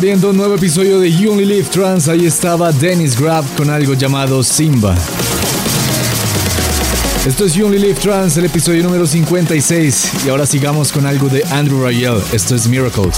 Abriendo un nuevo episodio de You Only Live Trans, ahí estaba Dennis Grab con algo llamado Simba. Esto es You Only Live Trans, el episodio número 56, y ahora sigamos con algo de Andrew Rayel. Esto es Miracles.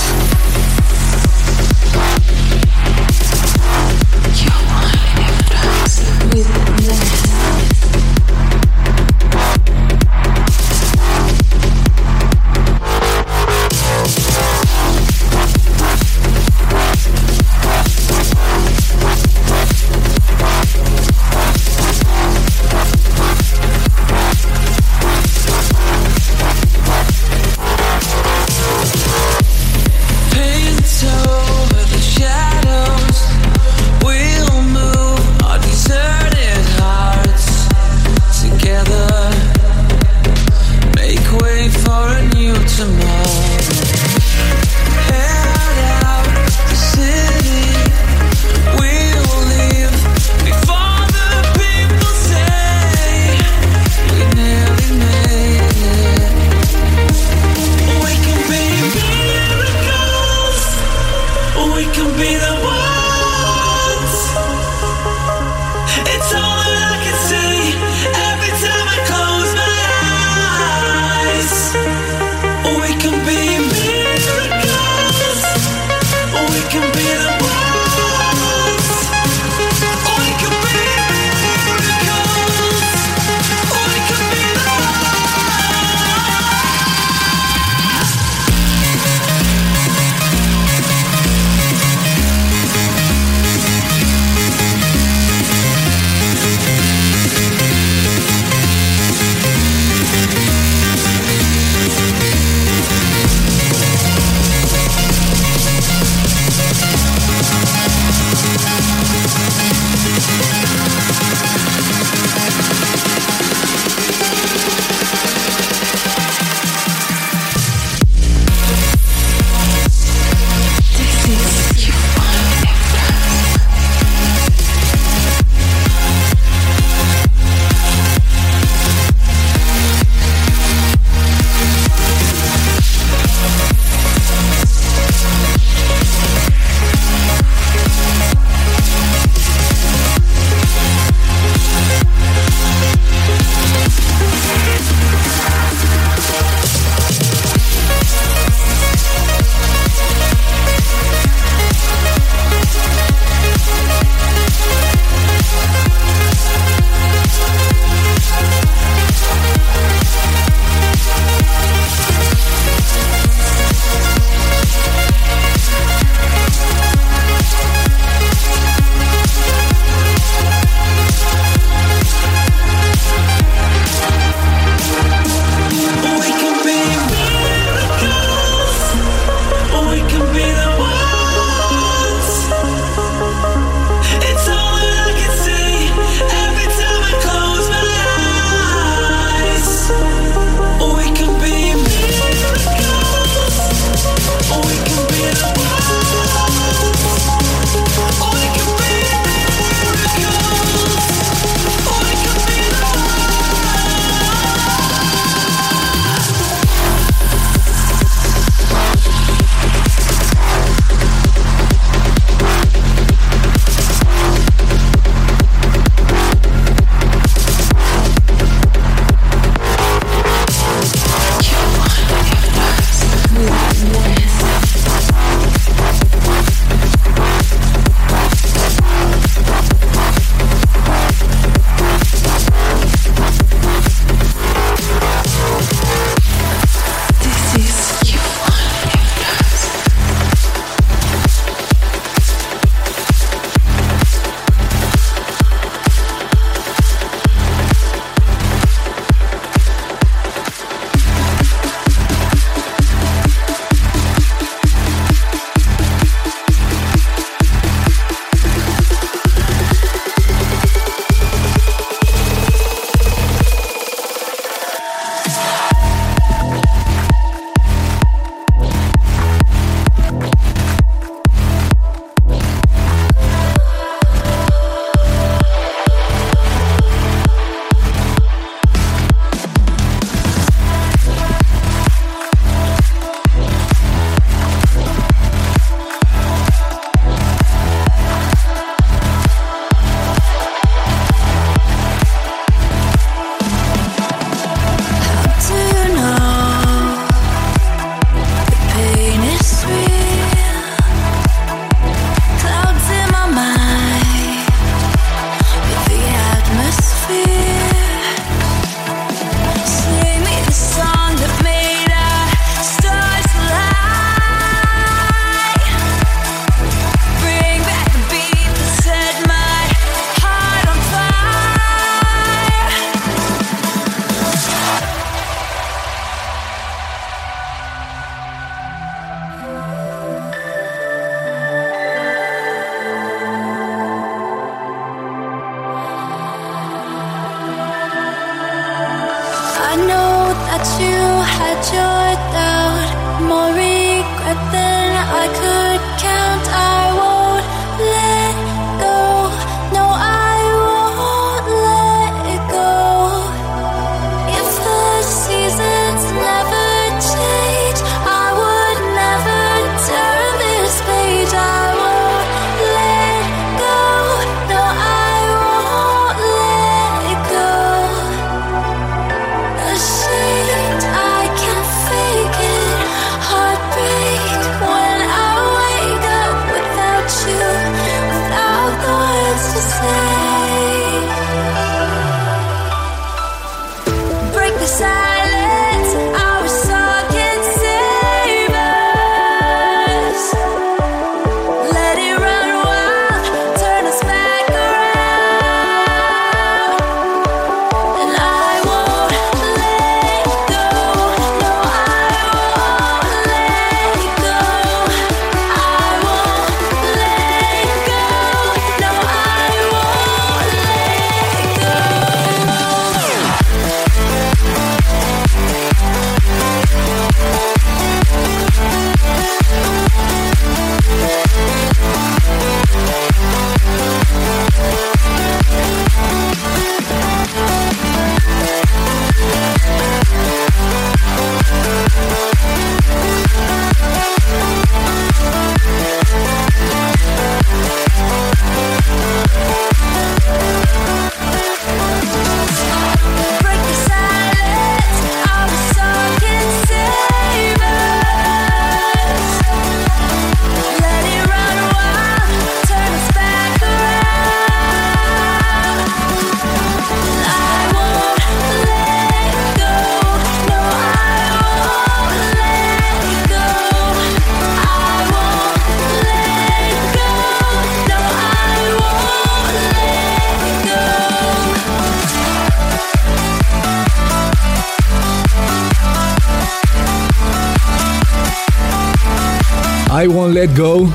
I Won't Let Go,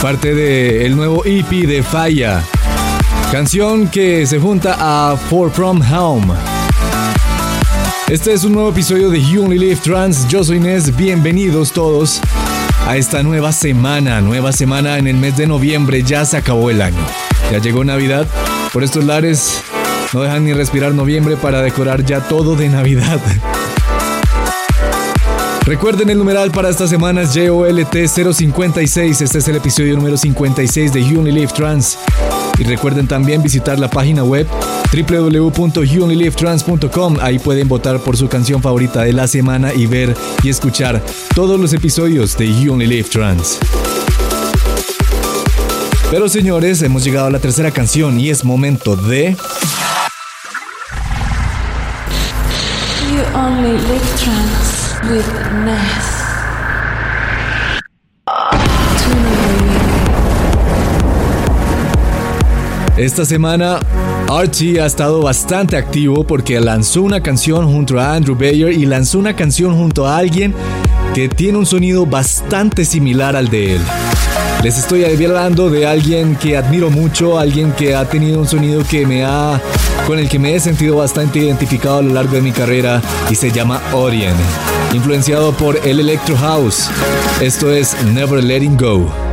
parte del nuevo EP de Falla, canción que se junta a For From Home. Este es un nuevo episodio de You Only Live Trans. Yo soy Inés, bienvenidos todos a esta nueva semana, nueva semana en el mes de noviembre. Ya se acabó el año, ya llegó Navidad. Por estos lares no dejan ni respirar noviembre para decorar ya todo de Navidad. Recuerden el numeral para esta semana es JOLT056. Este es el episodio número 56 de Unilive Trans. Y recuerden también visitar la página web www.unilivetrans.com. Ahí pueden votar por su canción favorita de la semana y ver y escuchar todos los episodios de Unilive Trans. Pero señores, hemos llegado a la tercera canción y es momento de... You only live trans. Esta semana Archie ha estado bastante activo porque lanzó una canción junto a Andrew Bayer y lanzó una canción junto a alguien que tiene un sonido bastante similar al de él. Les estoy hablando de alguien que admiro mucho, alguien que ha tenido un sonido que me ha con el que me he sentido bastante identificado a lo largo de mi carrera y se llama Orient influenciado por el Electro House. Esto es Never Letting Go.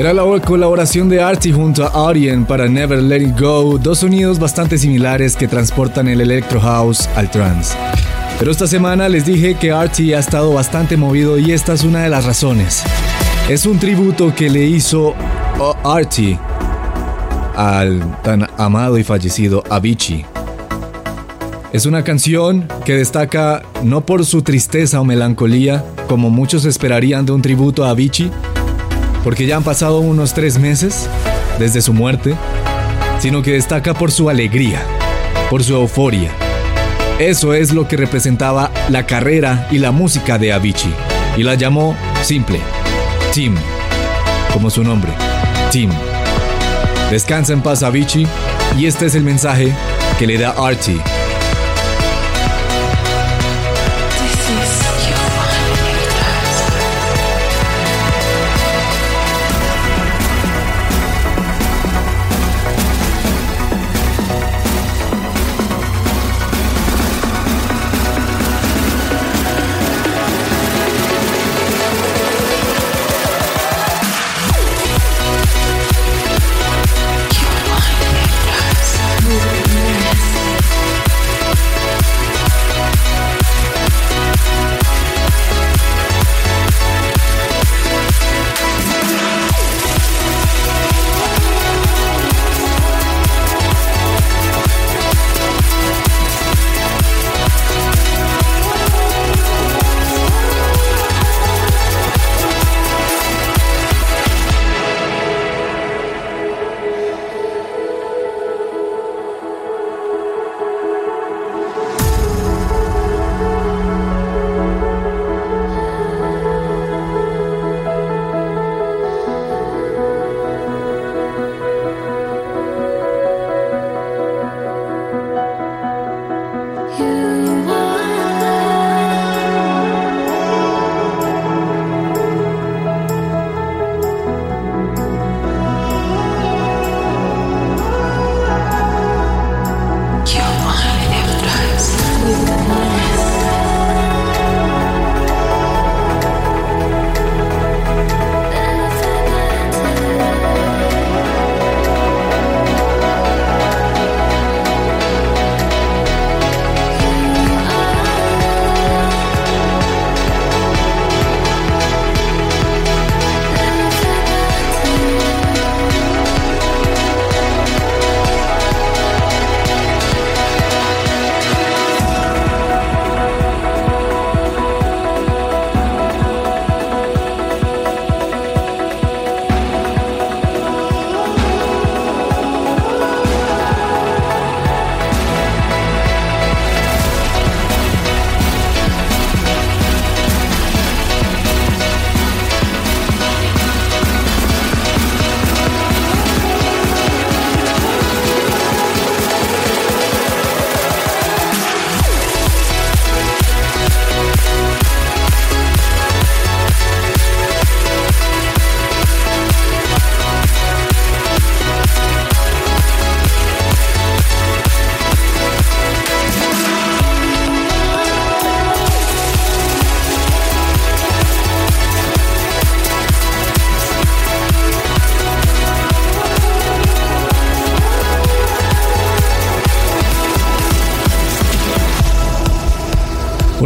Era la colaboración de Artie junto a Arien para Never Let It Go, dos sonidos bastante similares que transportan el electro house al trance. Pero esta semana les dije que Artie ha estado bastante movido y esta es una de las razones. Es un tributo que le hizo Artie al tan amado y fallecido Avicii. Es una canción que destaca no por su tristeza o melancolía, como muchos esperarían de un tributo a Avicii, porque ya han pasado unos tres meses desde su muerte, sino que destaca por su alegría, por su euforia. Eso es lo que representaba la carrera y la música de Avicii, y la llamó simple, Tim, como su nombre, Tim. Descansa en paz Avicii, y este es el mensaje que le da Artie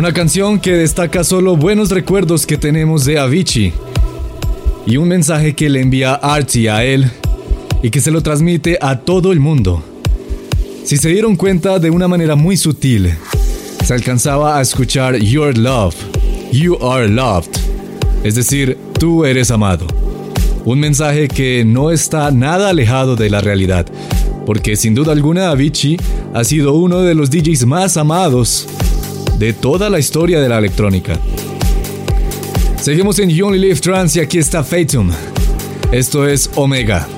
Una canción que destaca solo buenos recuerdos que tenemos de Avicii y un mensaje que le envía Archie a él y que se lo transmite a todo el mundo. Si se dieron cuenta de una manera muy sutil, se alcanzaba a escuchar Your Love, You Are Loved, es decir, tú eres amado. Un mensaje que no está nada alejado de la realidad, porque sin duda alguna Avicii ha sido uno de los DJs más amados de toda la historia de la electrónica. Seguimos en You Only Live Trans y aquí está Fatum. Esto es Omega.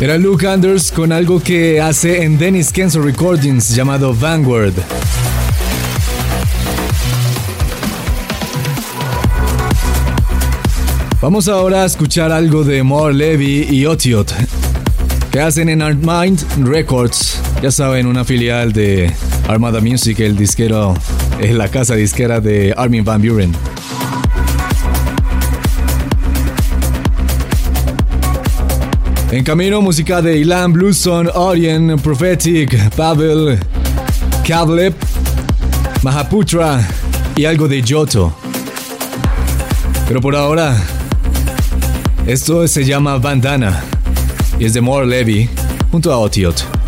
Era Luke Anders con algo que hace en Dennis Kenzo Recordings llamado Vanguard. Vamos ahora a escuchar algo de More Levy y Otiot, que hacen en Art Mind Records, ya saben, una filial de Armada Music, el disquero, es la casa disquera de Armin Van Buren. En camino, música de Ilan Blueson, Orien, Prophetic, Pavel, Kavlep, Mahaputra y algo de Yoto. Pero por ahora, esto se llama Bandana y es de More Levy junto a Otiot.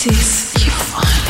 Yo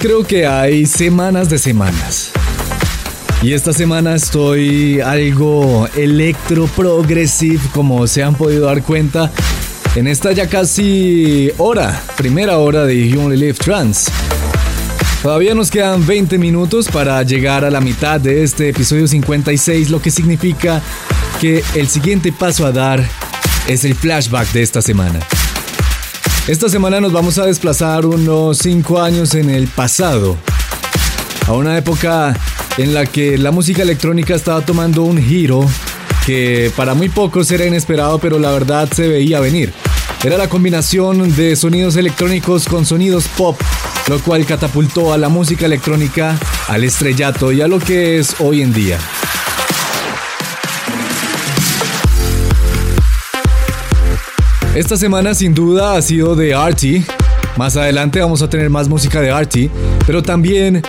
creo que hay semanas de semanas. Y esta semana estoy algo electro progressive, como se han podido dar cuenta, en esta ya casi hora, primera hora de You Live Trans. Todavía nos quedan 20 minutos para llegar a la mitad de este episodio 56, lo que significa que el siguiente paso a dar es el flashback de esta semana. Esta semana nos vamos a desplazar unos 5 años en el pasado, a una época en la que la música electrónica estaba tomando un giro que para muy pocos era inesperado, pero la verdad se veía venir. Era la combinación de sonidos electrónicos con sonidos pop, lo cual catapultó a la música electrónica al estrellato y a lo que es hoy en día. Esta semana sin duda ha sido de Artie. Más adelante vamos a tener más música de Artie, pero también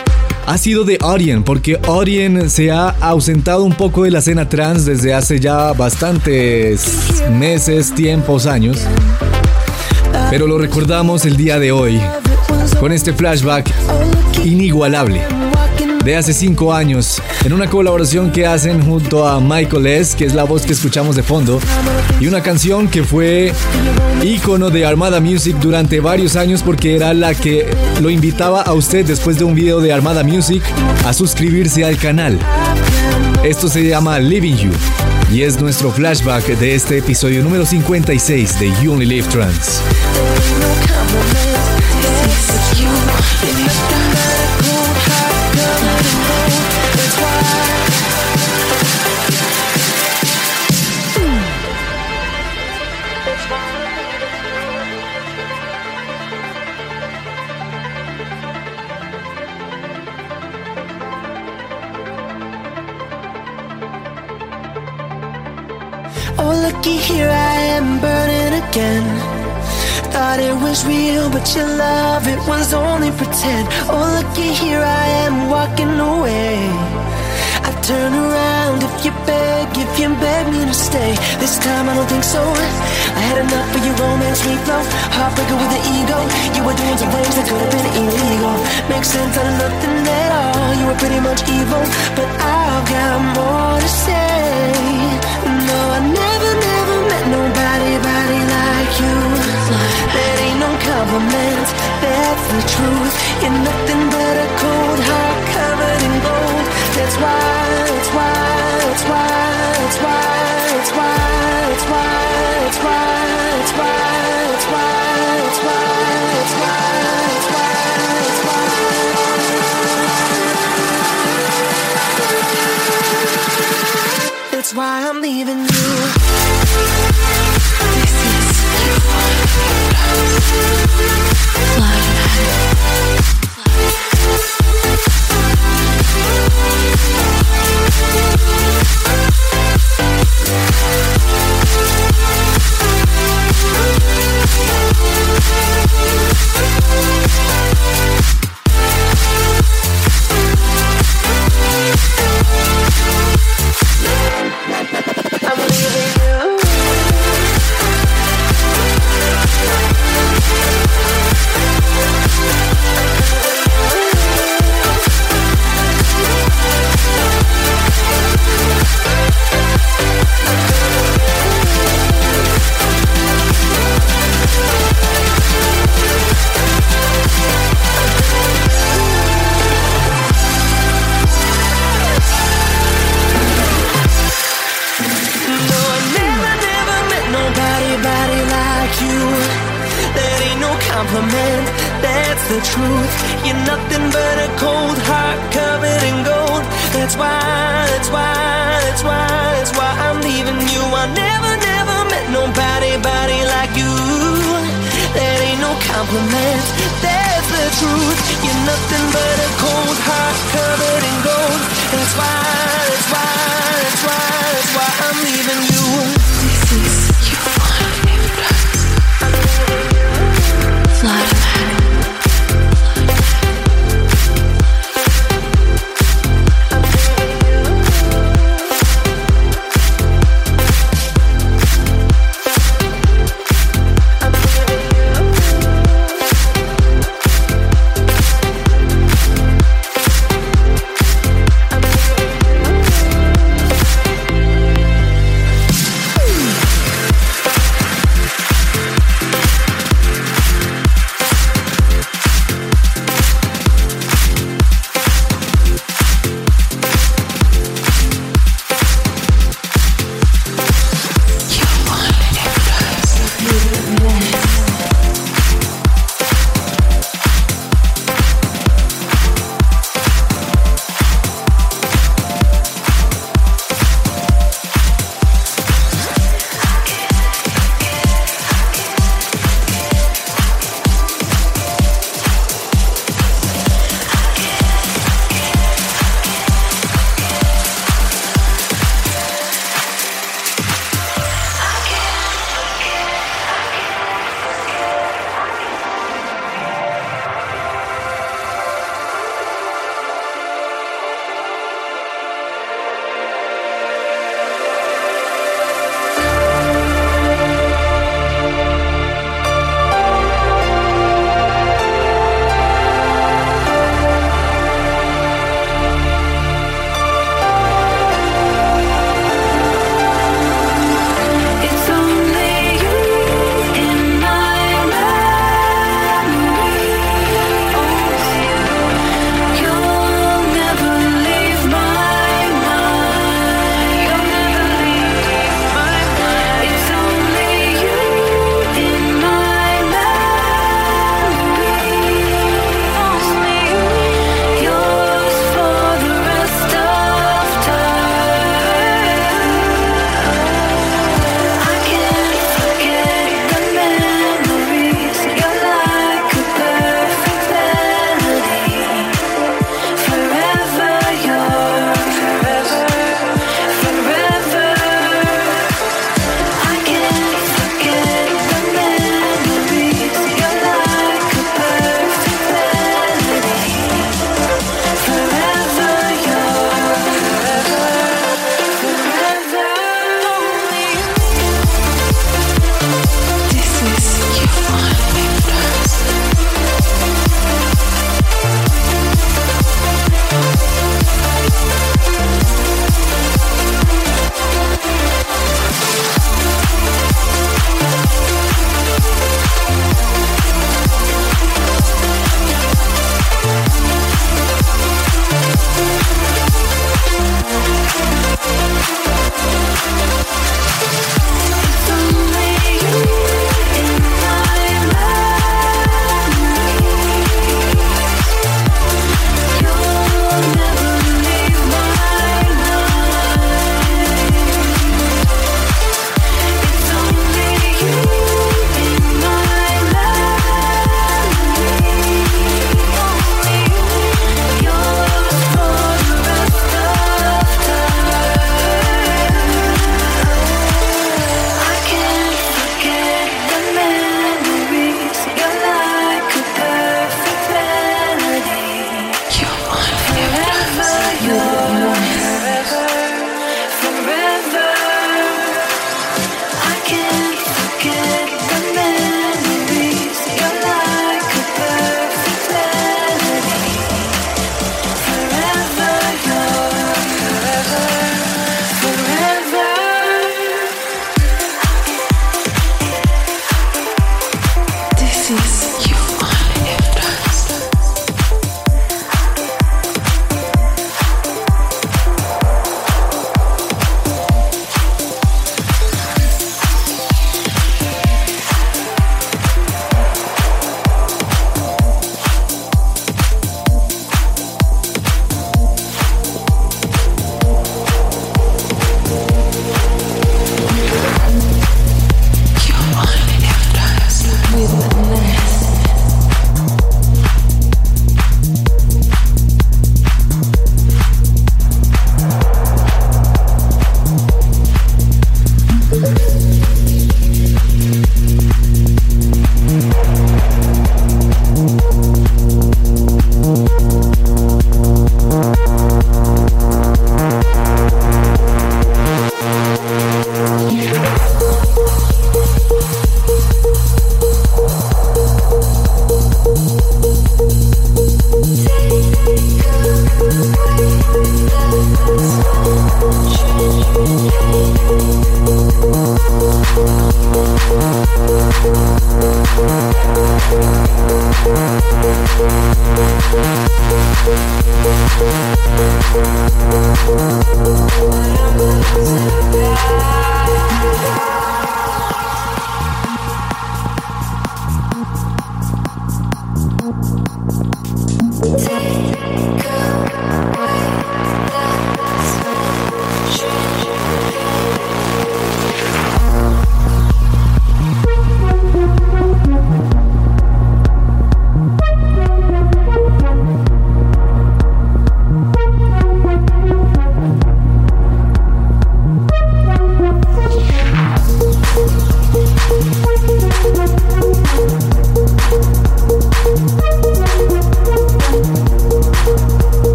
ha sido de Orien, porque Orien se ha ausentado un poco de la escena trans desde hace ya bastantes meses, tiempos, años. Pero lo recordamos el día de hoy con este flashback inigualable de hace 5 años en una colaboración que hacen junto a Michael S., que es la voz que escuchamos de fondo, y una canción que fue ícono de Armada Music durante varios años porque era la que lo invitaba a usted después de un video de Armada Music a suscribirse al canal. Esto se llama Living You y es nuestro flashback de este episodio número 56 de You Only Live Trans. It was only pretend. Oh, looky here, I am walking away. I turn around if you beg, if you beg me to stay. This time I don't think so. I had enough of your romance reflow. Heartbreaker with an ego. You were doing some things that could have been illegal. Makes sense out of nothing at all. You were pretty much evil, but I've got more to say. No, I never you. That ain't no compliment, that's the truth. You're nothing but a cold heart covered in gold. That's why, why, why, why, why, why, why, why, why, why, why, why. That's why I'm leaving you. Fly.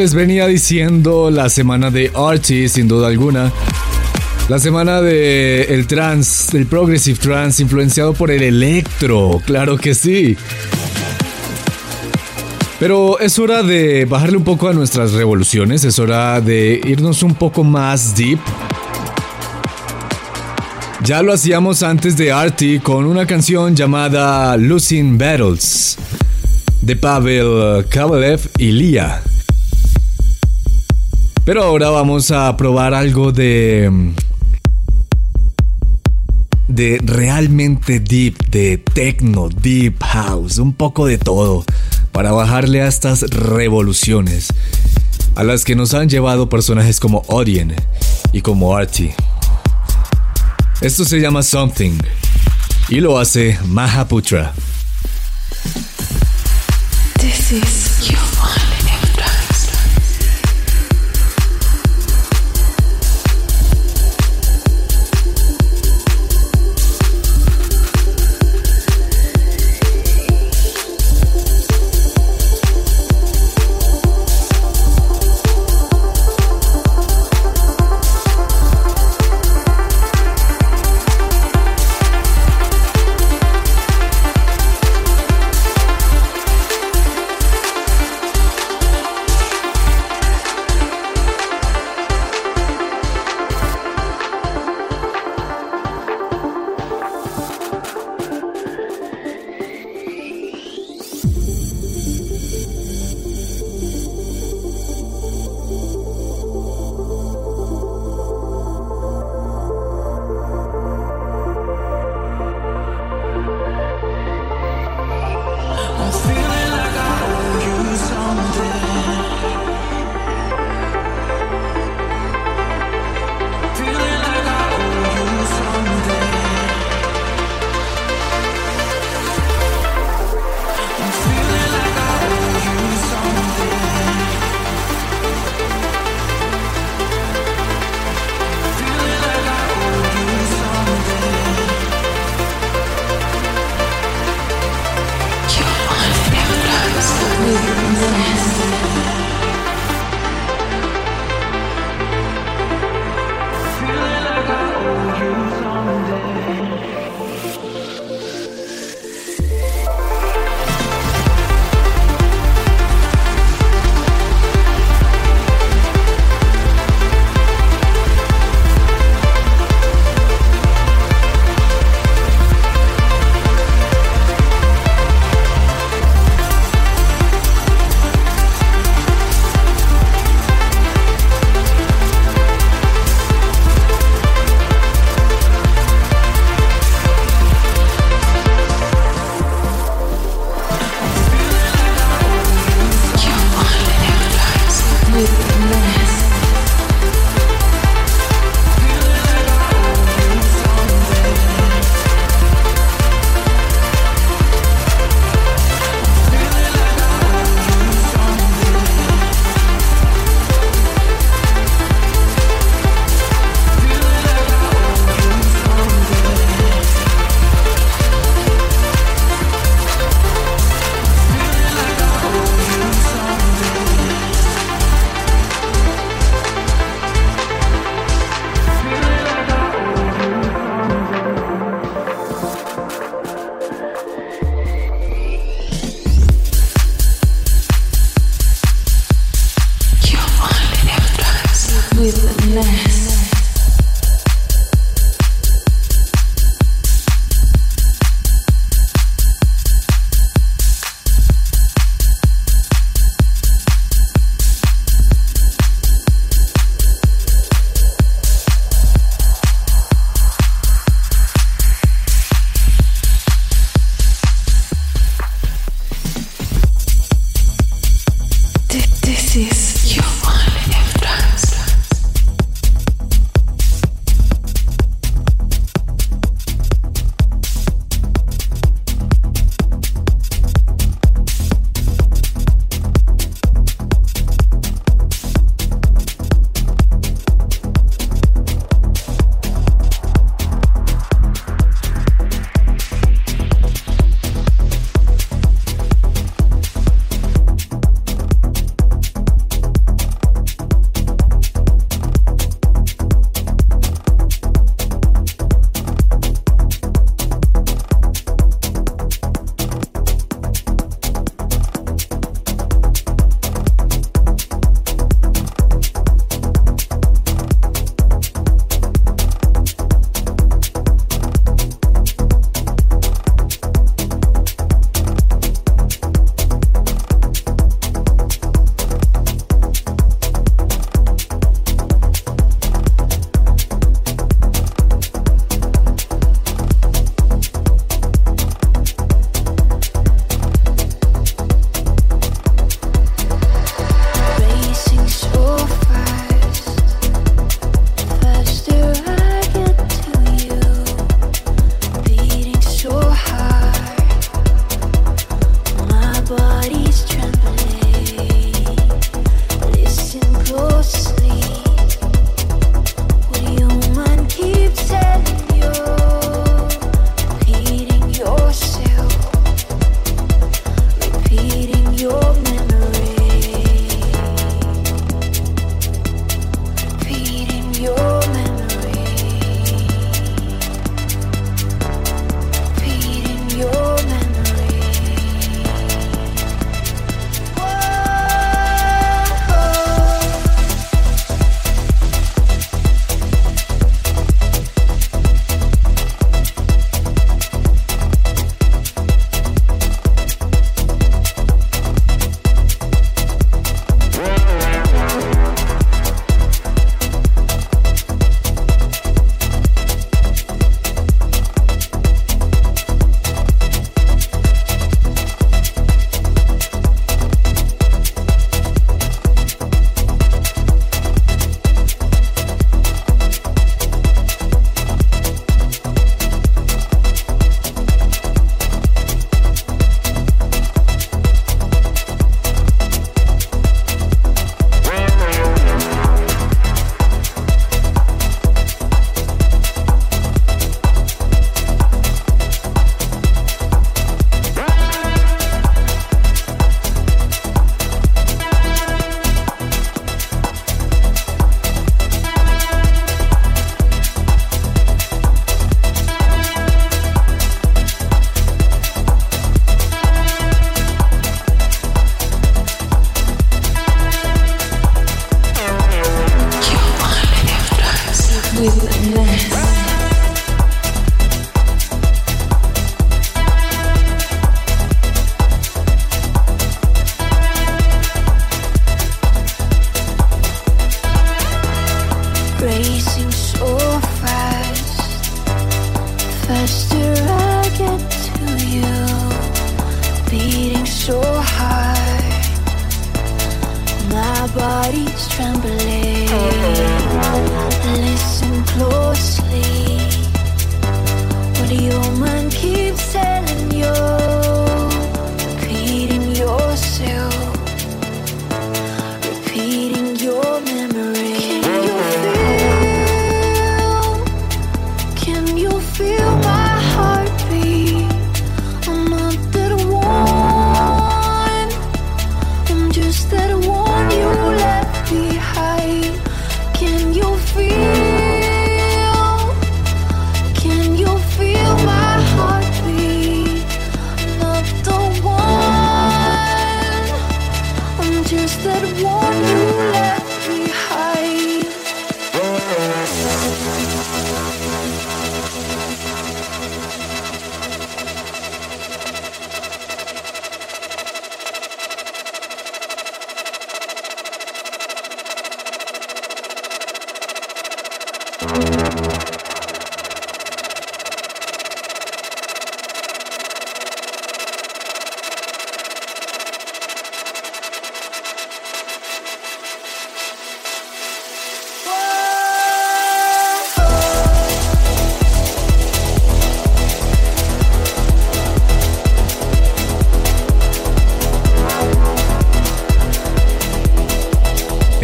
Les venía diciendo, la semana de Archie, sin duda alguna. La semana de el trance, el progressive trance influenciado por el electro, claro que sí. Pero es hora de bajarle un poco a nuestras revoluciones, es hora de irnos un poco más deep. Ya lo hacíamos antes de Artie con una canción llamada Losing Battles de Pavel Kovalev y Lia. Pero ahora vamos a probar algo de. de realmente deep, de techno, deep house, un poco de todo, para bajarle a estas revoluciones, a las que nos han llevado personajes como Odin y como Artie. Esto se llama Something y lo hace Mahaputra. This is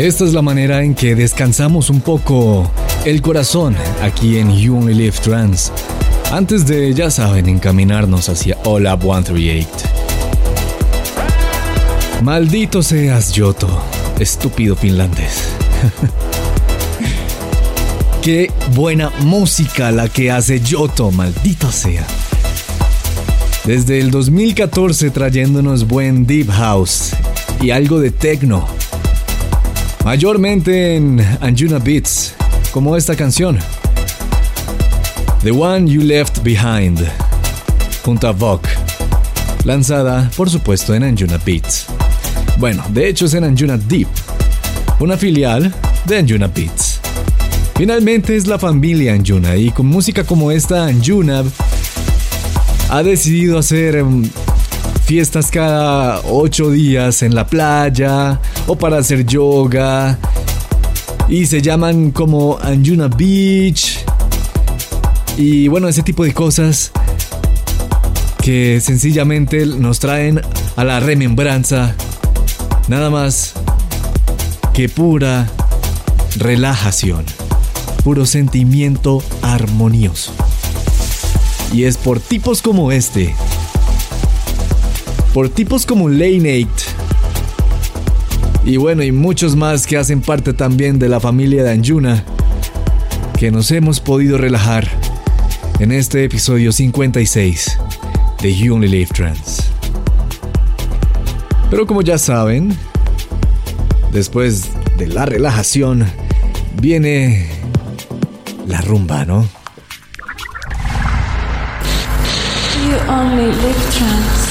Esta es la manera en que descansamos un poco el corazón aquí en You Only Live Trans. Antes de, ya saben, encaminarnos hacia All Up 138. Maldito seas, Yoto, estúpido finlandés. Qué buena música la que hace Yoto, maldito sea. Desde el 2014 trayéndonos buen deep house y algo de techno. Mayormente en Anjuna Beats, como esta canción. The One You Left Behind, junto a Vogue, lanzada por supuesto en Anjuna Beats. Bueno, de hecho es en Anjuna Deep, una filial de Anjuna Beats. Finalmente es la familia Anjuna y con música como esta Anjuna ha decidido hacer em, fiestas cada ocho días en la playa o para hacer yoga. Y se llaman como Anjuna Beach. Y bueno ese tipo de cosas que sencillamente nos traen a la remembranza. Nada más que pura relajación puro sentimiento armonioso. Y es por tipos como este, por tipos como Lane 8, y bueno, y muchos más que hacen parte también de la familia de Anjuna, que nos hemos podido relajar en este episodio 56 de You Only Live Trans. Pero como ya saben, después de la relajación, viene la rumba, ¿no? You only live trance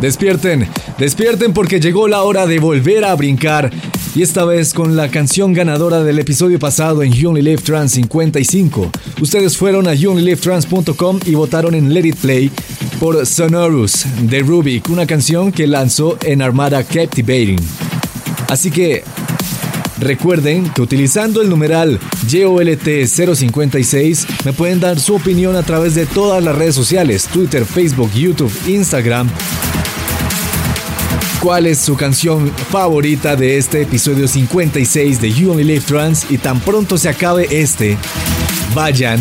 Despierten, despierten porque llegó la hora de volver a brincar. Y esta vez con la canción ganadora del episodio pasado en You Only Live Trans 55. Ustedes fueron a youonlylivetrans.com y votaron en Let It Play por Sonorous de Rubik, una canción que lanzó en Armada Captivating. Así que recuerden que utilizando el numeral GOLT056 me pueden dar su opinión a través de todas las redes sociales, Twitter, Facebook, YouTube, Instagram. ¿Cuál es su canción favorita de este episodio 56 de You Only Live Trans? Y tan pronto se acabe este, vayan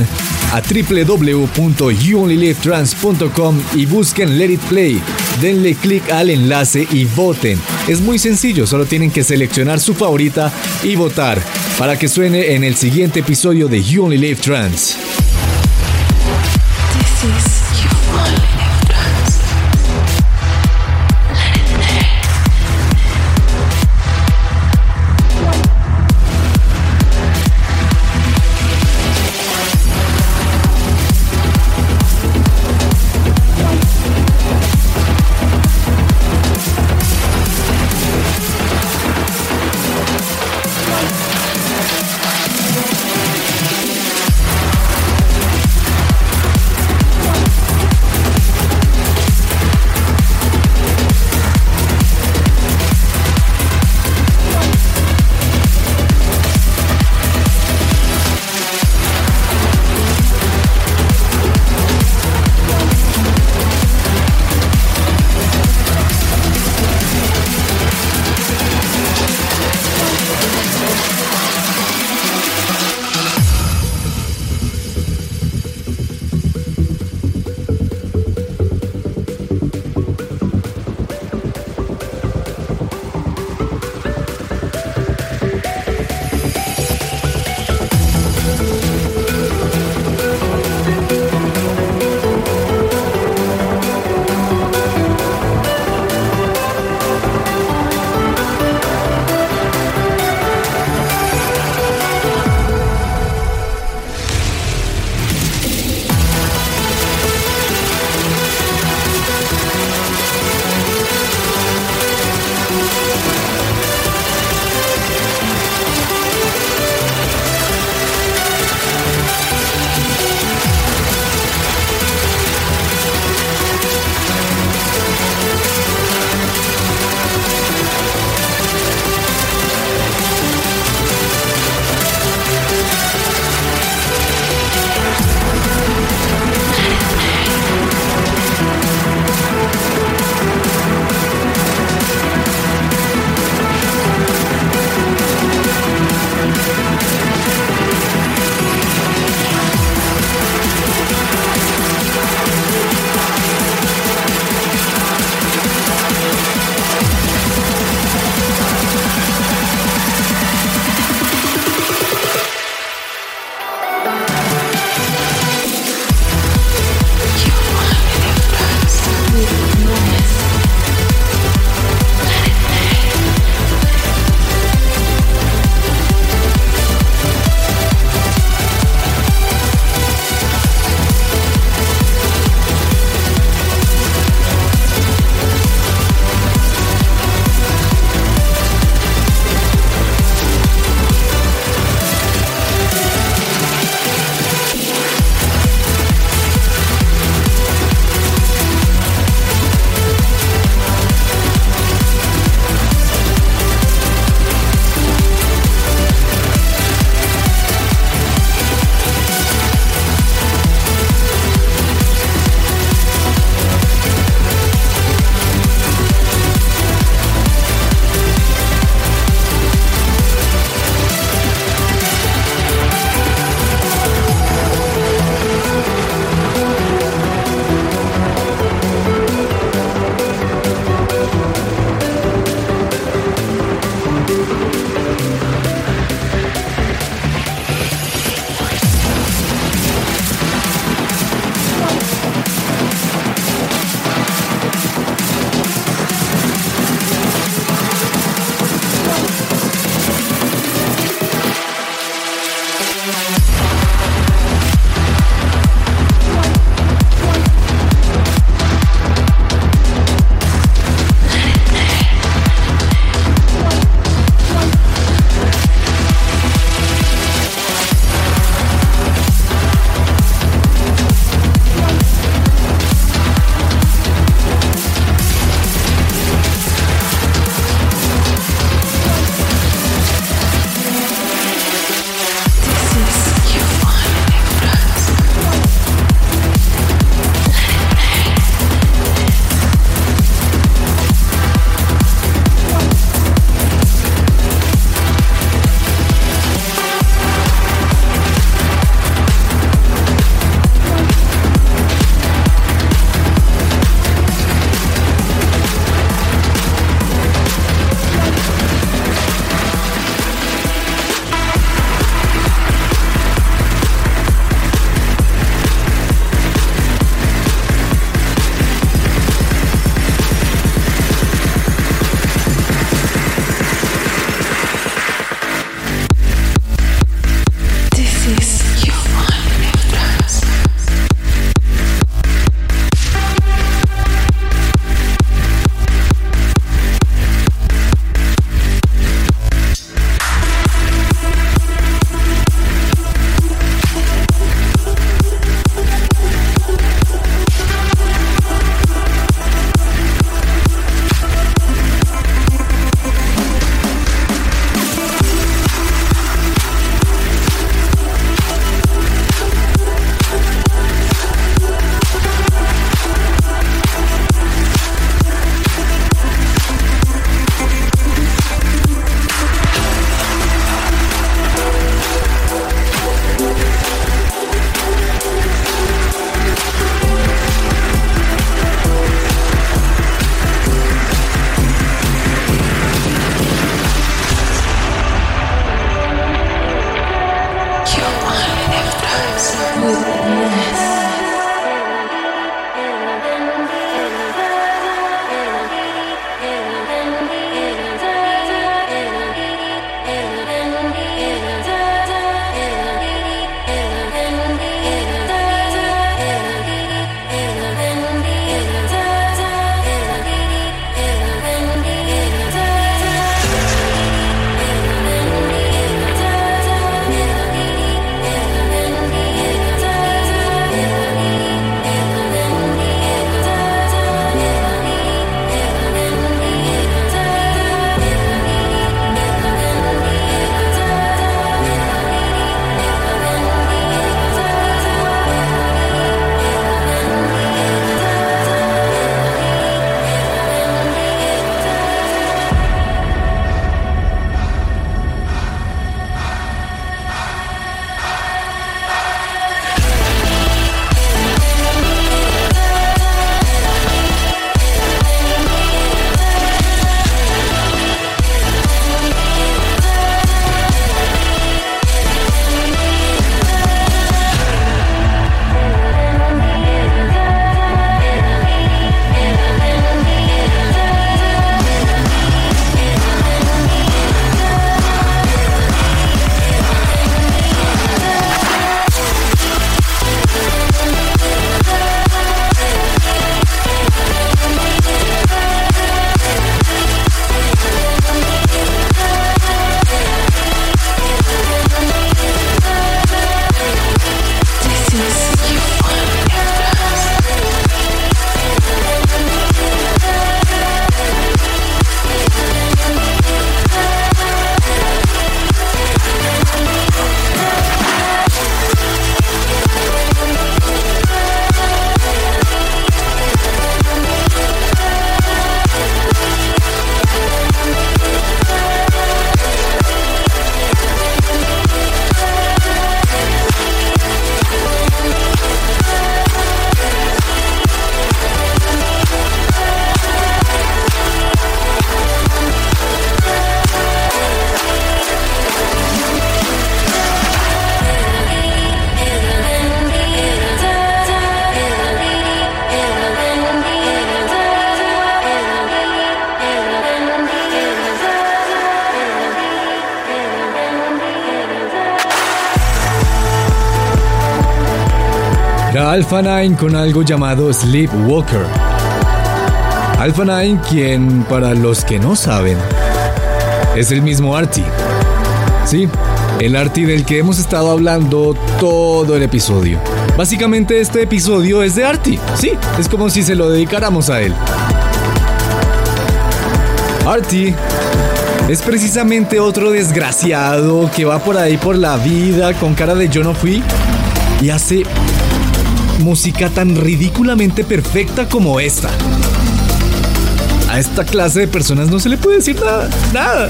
a www.youonlylivetrans.com y busquen Let It Play. Denle clic al enlace y voten. Es muy sencillo, solo tienen que seleccionar su favorita y votar para que suene en el siguiente episodio de You Only Live Trans. Alpha 9 con algo llamado Sleepwalker. Alpha 9, quien para los que no saben, es el mismo Artie. Sí, el Artie del que hemos estado hablando todo el episodio. Básicamente este episodio es de Artie, sí, es como si se lo dedicáramos a él. Artie es precisamente otro desgraciado que va por ahí por la vida con cara de yo no fui y hace música tan ridículamente perfecta como esta. A esta clase de personas no se le puede decir nada, nada.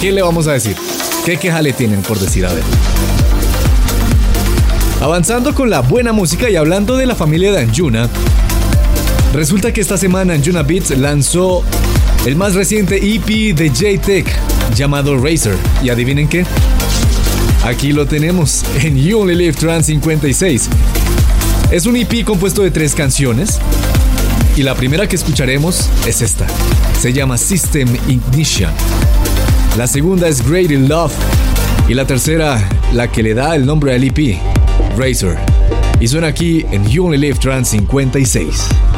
¿Qué le vamos a decir? ¿Qué queja le tienen por decir a ver? Avanzando con la buena música y hablando de la familia de Anjuna, resulta que esta semana Anjuna Beats lanzó el más reciente EP de J-Tech llamado Razer. ¿Y adivinen qué? Aquí lo tenemos en You Only Live Trans 56. Es un EP compuesto de tres canciones. Y la primera que escucharemos es esta. Se llama System Ignition. La segunda es Great in Love. Y la tercera, la que le da el nombre al EP, Razer. Y suena aquí en You Only Live Trans 56.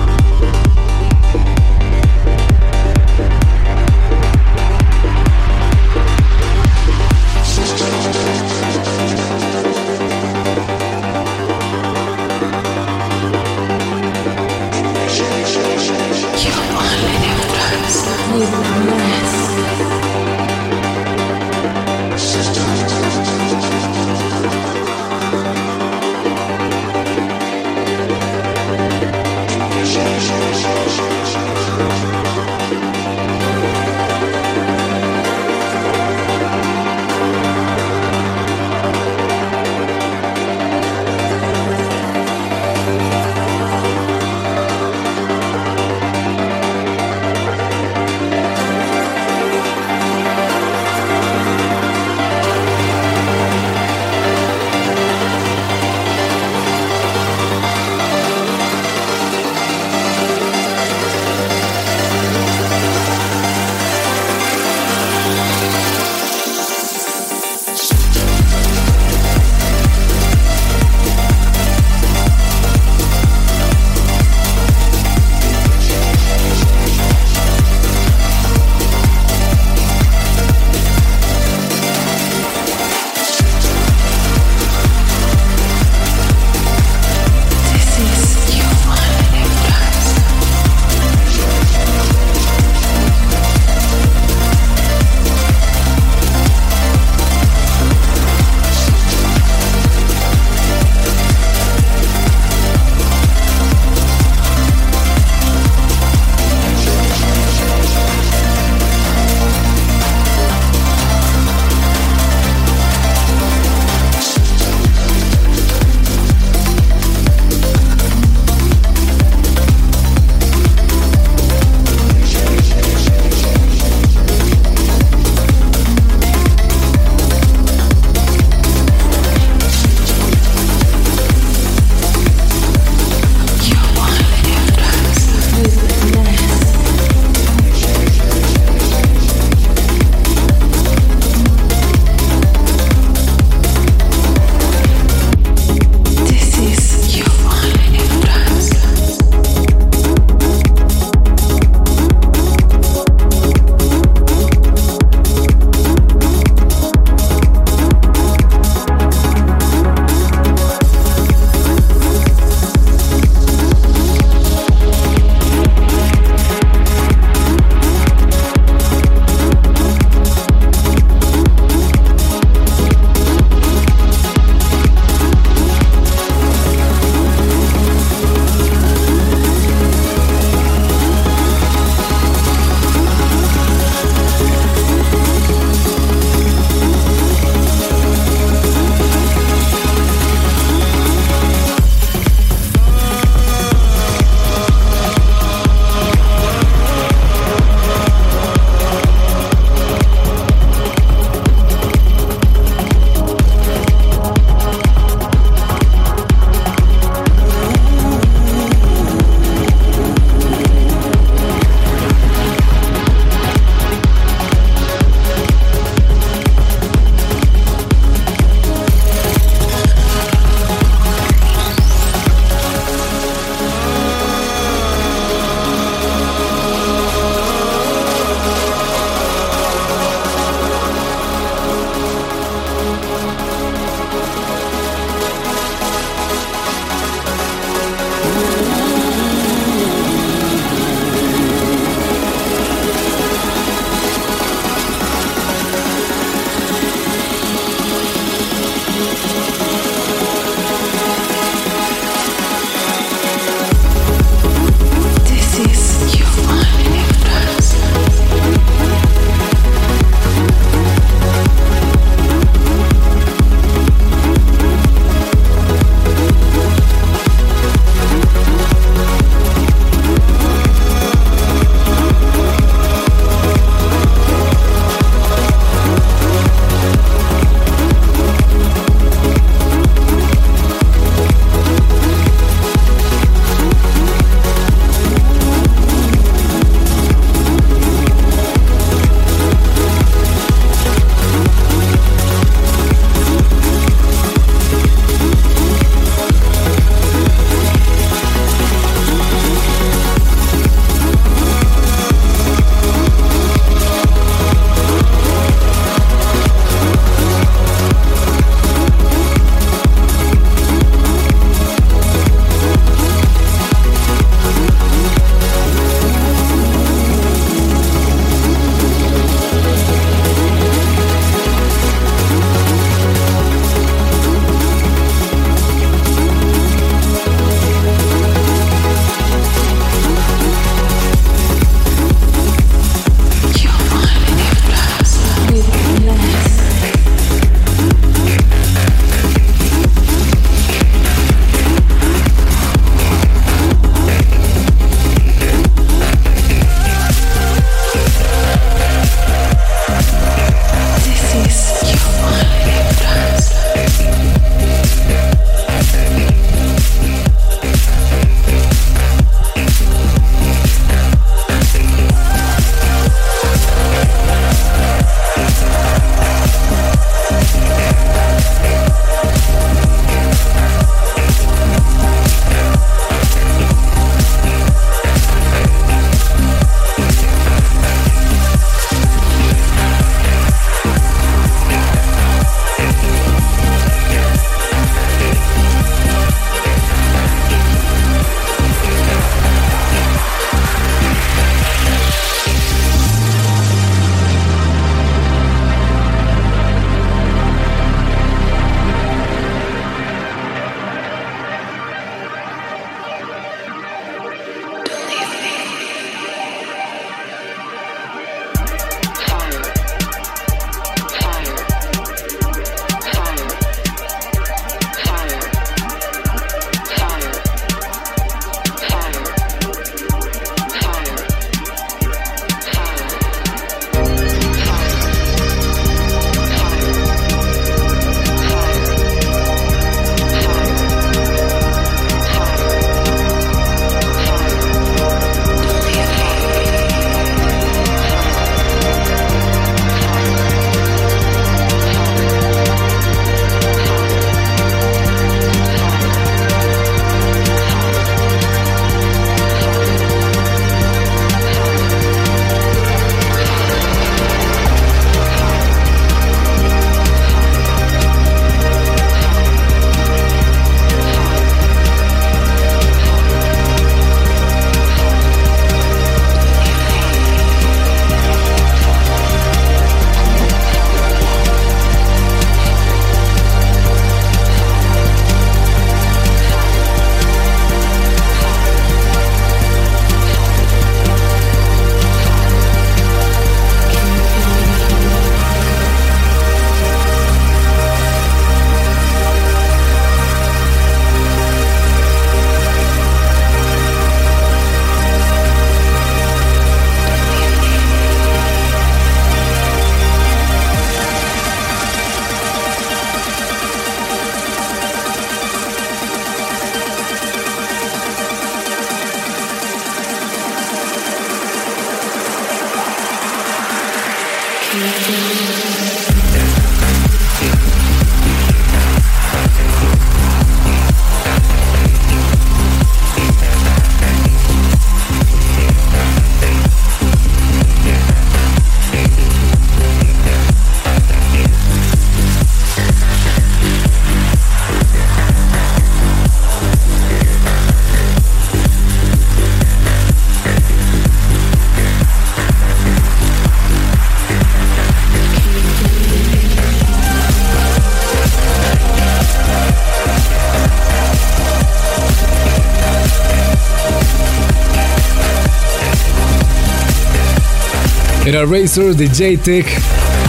Era Razer de J-Tech,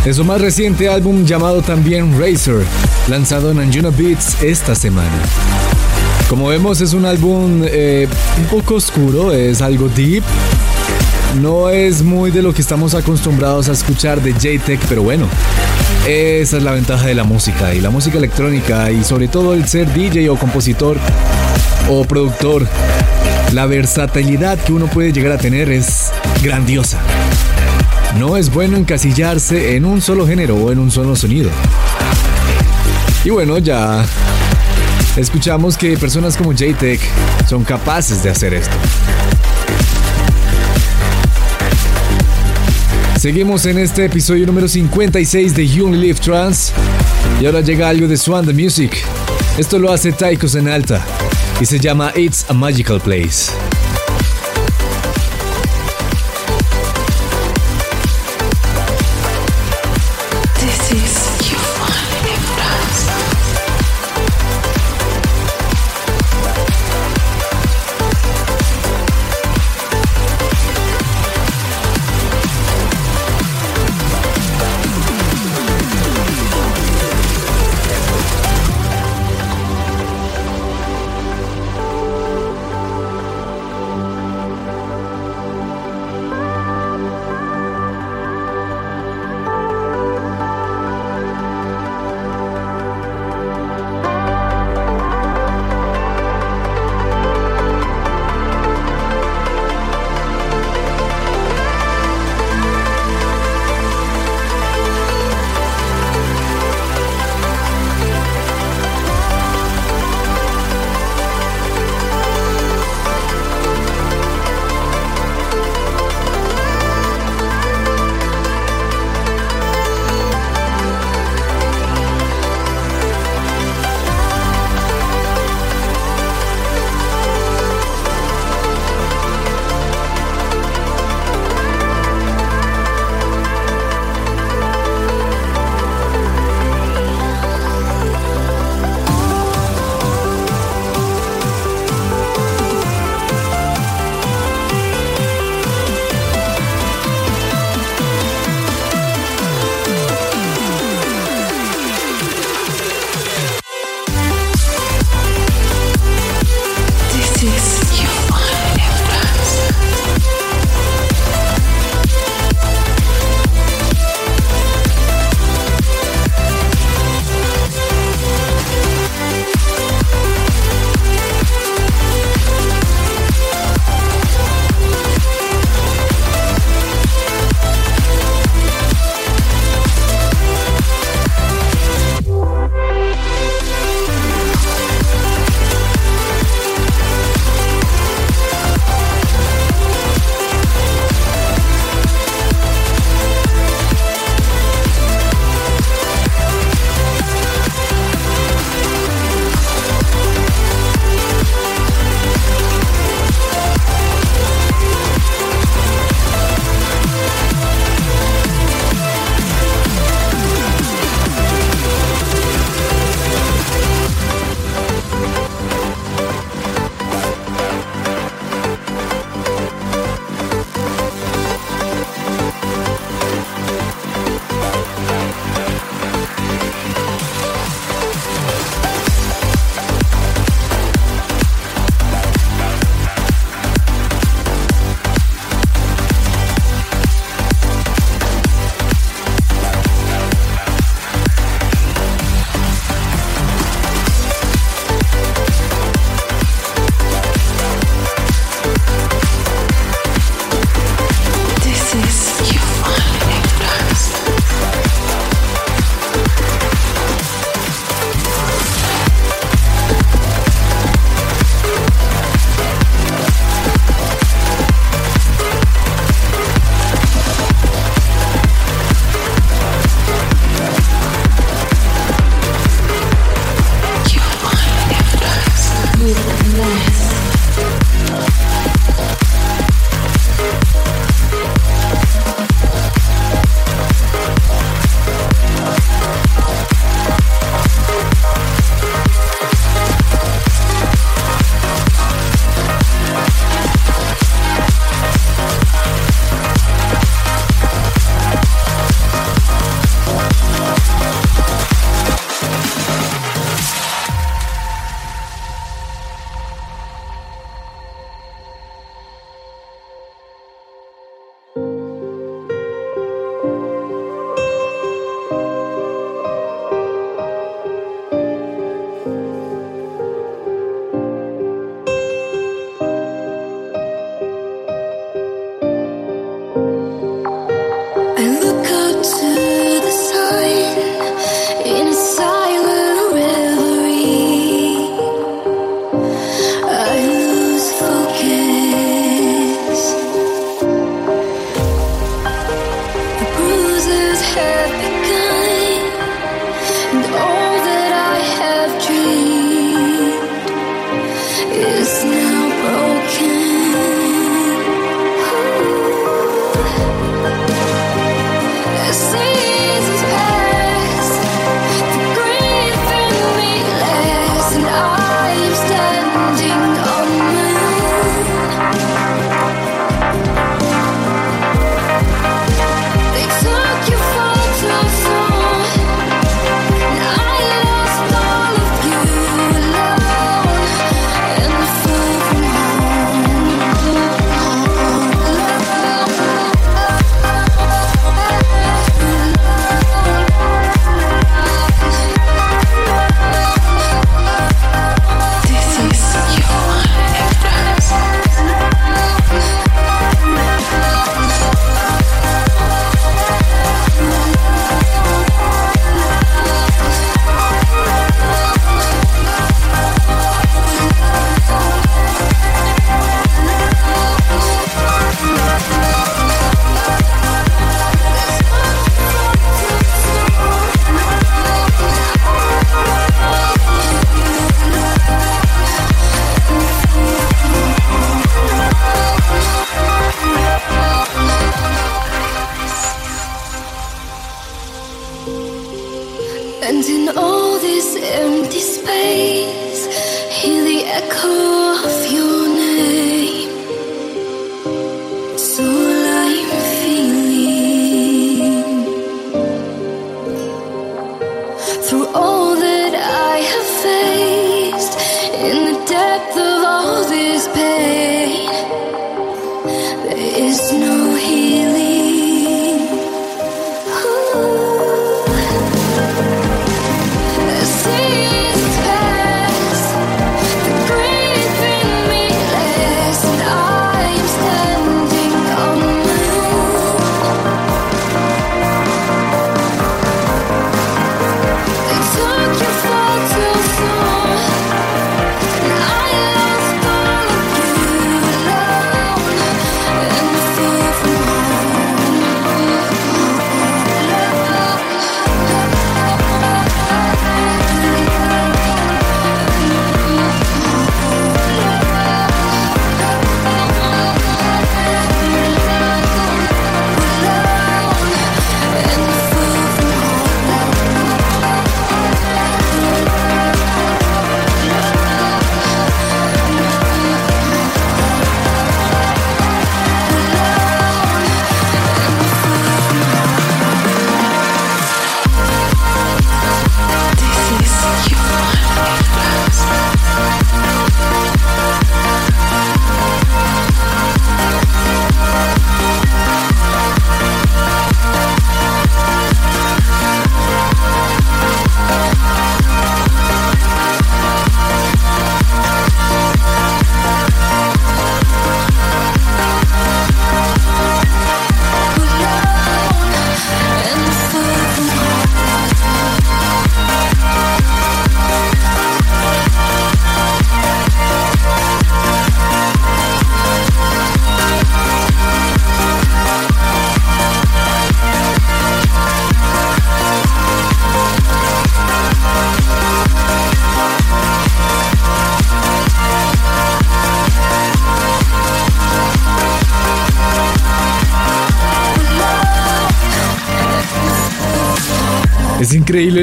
de su más reciente álbum llamado también Razer, lanzado en Anjuna Beats esta semana. Como vemos es un álbum eh, un poco oscuro, es algo deep. No es muy de lo que estamos acostumbrados a escuchar de J-Tech, pero bueno, esa es la ventaja de la música y la música electrónica y sobre todo el ser DJ o compositor o productor. La versatilidad que uno puede llegar a tener es grandiosa. No es bueno encasillarse en un solo género o en un solo sonido. Y bueno, ya escuchamos que personas como J-Tech son capaces de hacer esto. Seguimos en este episodio número 56 de You Only Live Trans. Y ahora llega algo de Swan the Music. Esto lo hace Taikos en alta y se llama It's a Magical Place.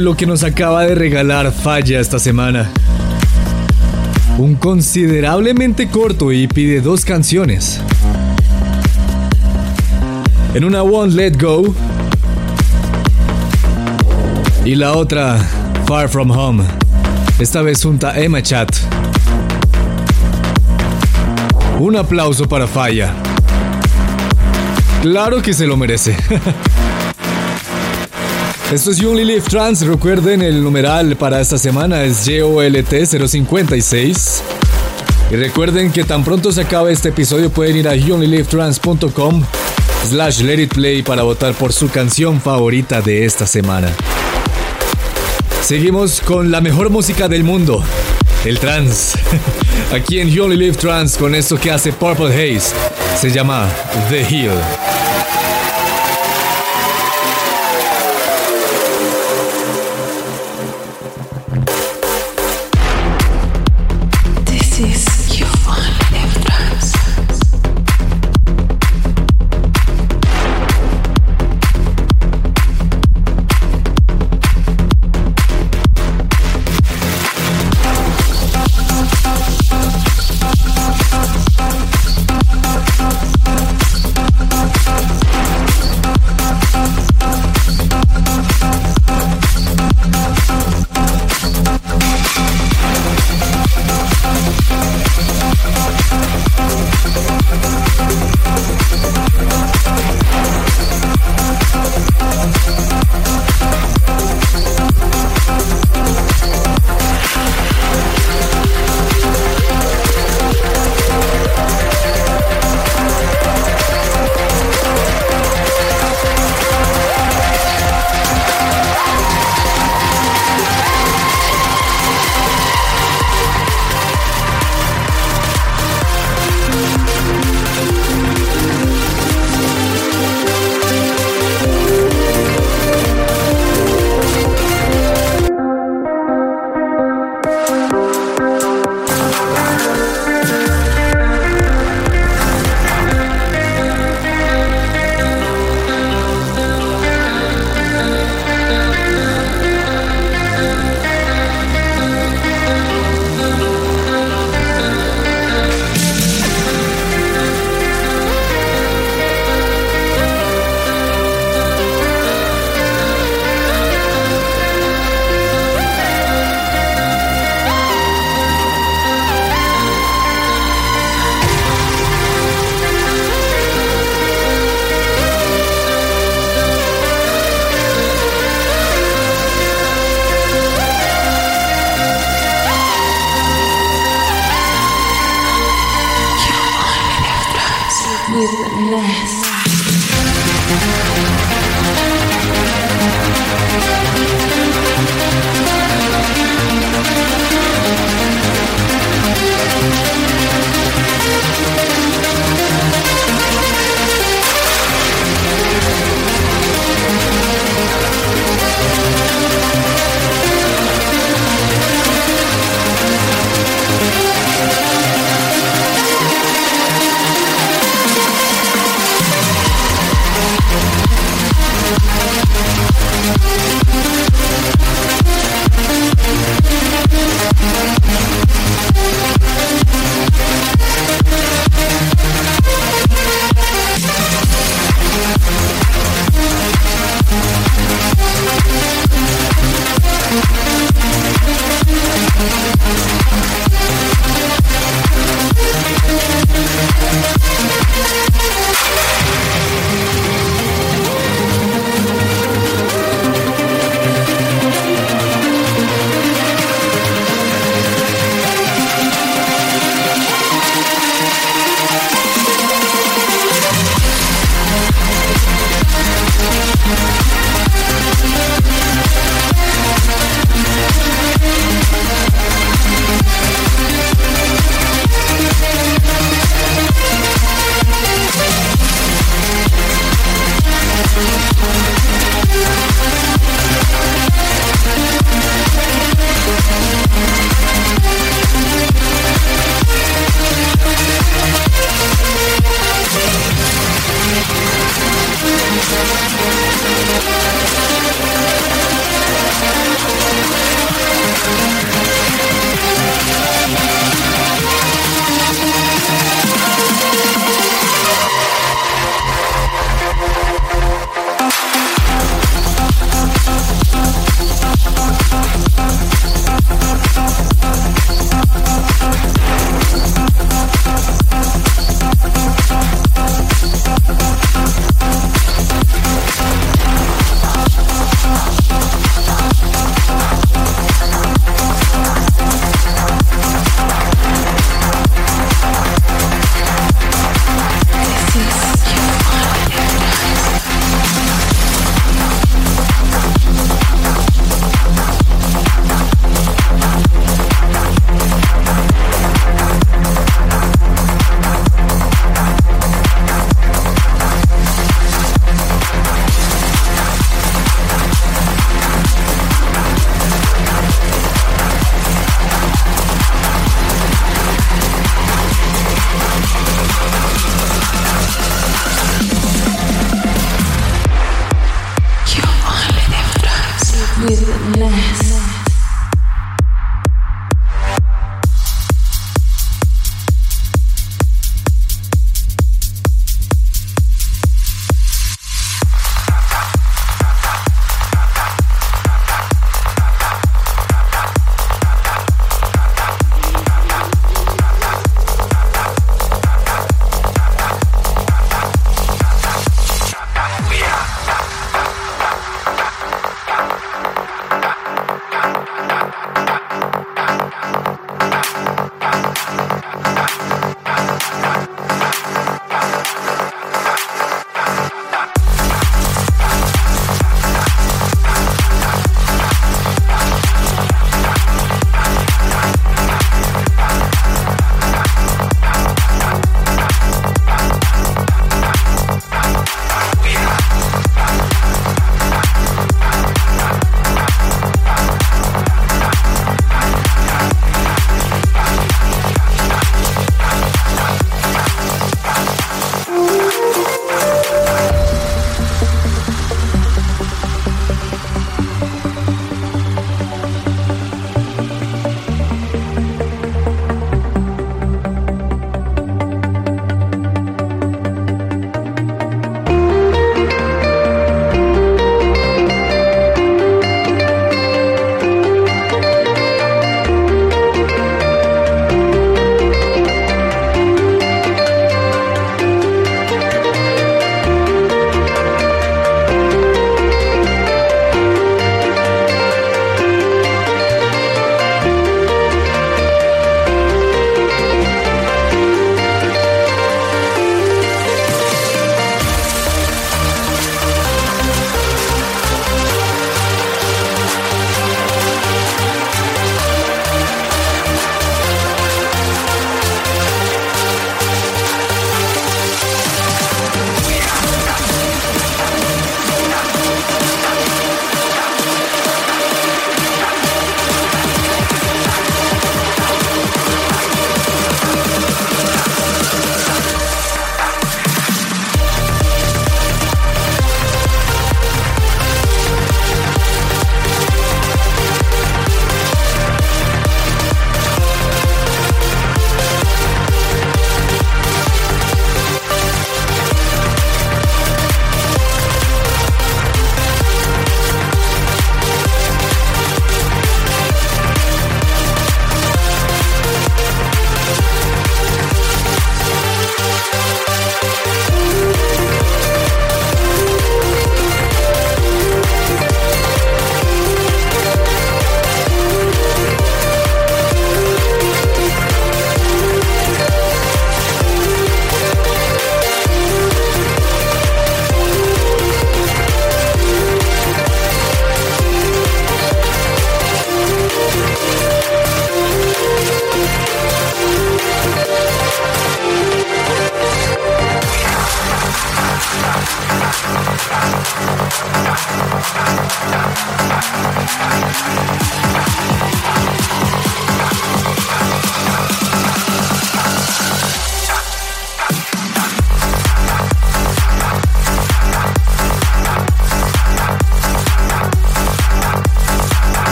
Lo que nos acaba de regalar Falla esta semana. Un considerablemente corto y pide dos canciones. En una Won't Let Go y la otra Far From Home. Esta vez junta Emma Chat. Un aplauso para Falla. Claro que se lo merece. Esto es You Only Live Trans. Recuerden, el numeral para esta semana es JOLT056. Y recuerden que tan pronto se acabe este episodio pueden ir a youonlylivetrans.com slash let it play para votar por su canción favorita de esta semana. Seguimos con la mejor música del mundo, el trance. Aquí en You Live Trance con esto que hace Purple Haze. Se llama The Hill.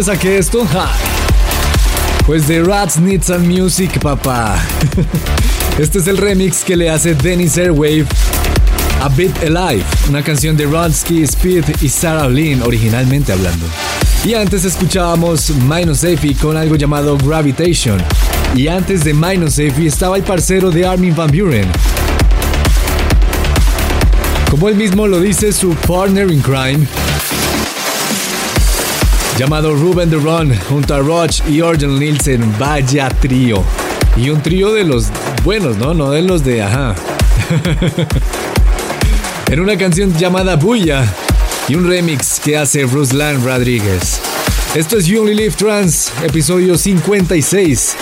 Dónde saqué esto? Pues de Rats Needs and Music, papá. Este es el remix que le hace Dennis Airwave a Bit Alive, una canción de Ronsky, Speed y Sarah Lynn, originalmente hablando. Y antes escuchábamos Minus Safety con algo llamado Gravitation. Y antes de Minus Safety estaba el parcero de Armin Van Buren. Como él mismo lo dice, su partner in crime, llamado Ruben Ron junto a Roach y Orjan Nielsen, vaya trío. Y un trío de los buenos, ¿no? No de los de ajá. en una canción llamada Buya y un remix que hace Ruslan Rodríguez. Esto es You Only Live Trans, episodio 56.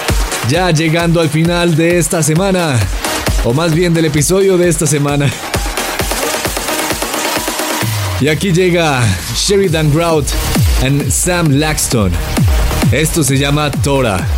Ya llegando al final de esta semana, o más bien del episodio de esta semana. Y aquí llega Sheridan Grout and Sam Laxton. Esto se llama Tora.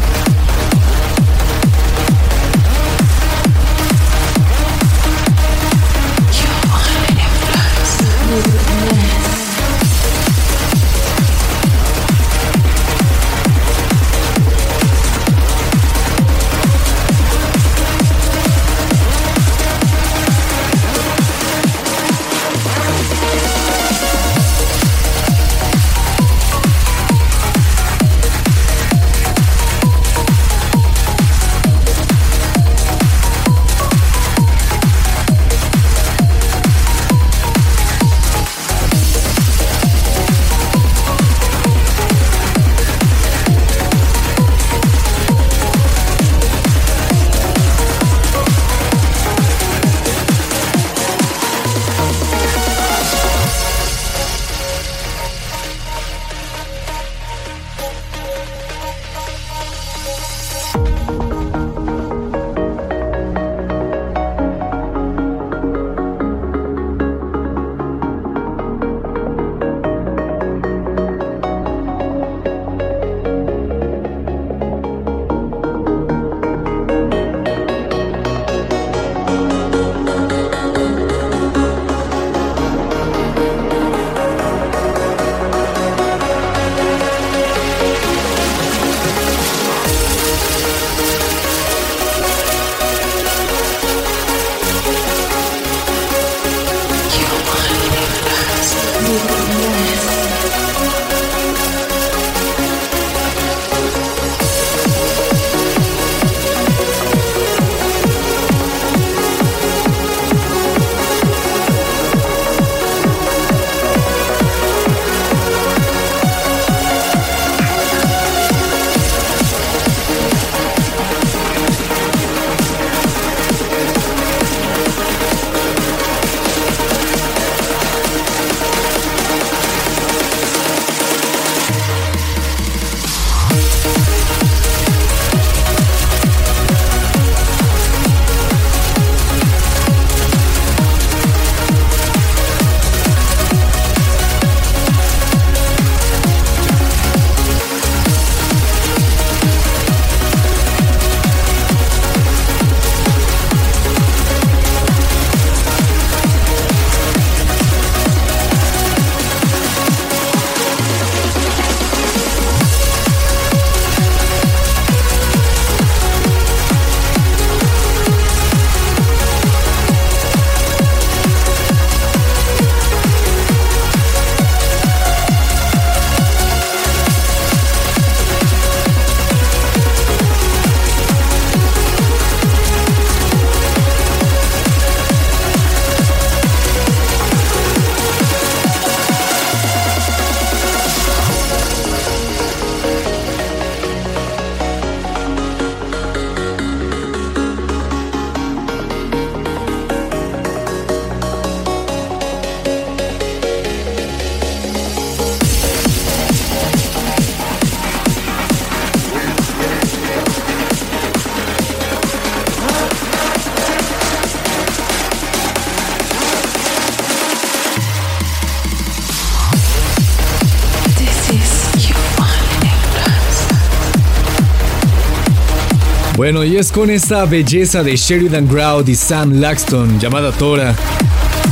Bueno, y es con esta belleza de Sheridan Grout y Sam Laxton llamada Tora,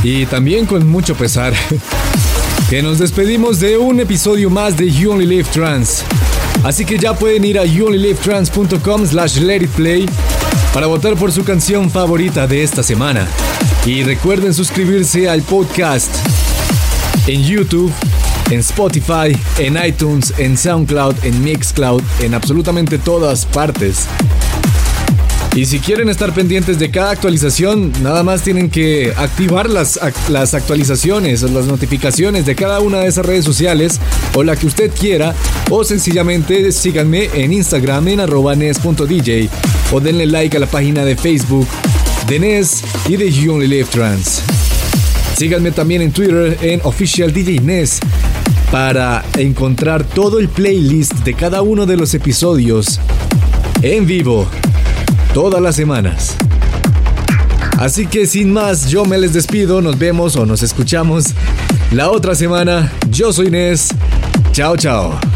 y también con mucho pesar, que nos despedimos de un episodio más de You Only Live Trans. Así que ya pueden ir a youonlylivetrans.com slash let it play para votar por su canción favorita de esta semana. Y recuerden suscribirse al podcast en YouTube, en Spotify, en iTunes, en SoundCloud, en Mixcloud, en absolutamente todas partes. Y si quieren estar pendientes de cada actualización, nada más tienen que activar las, las actualizaciones, las notificaciones de cada una de esas redes sociales o la que usted quiera, o sencillamente síganme en Instagram en arroba nes.dj o denle like a la página de Facebook de Nes y de You Only Live Trans. Síganme también en Twitter en Official DJ Nes para encontrar todo el playlist de cada uno de los episodios en vivo todas las semanas. Así que sin más, yo me les despido, nos vemos o nos escuchamos la otra semana. Yo soy Inés. Chao, chao.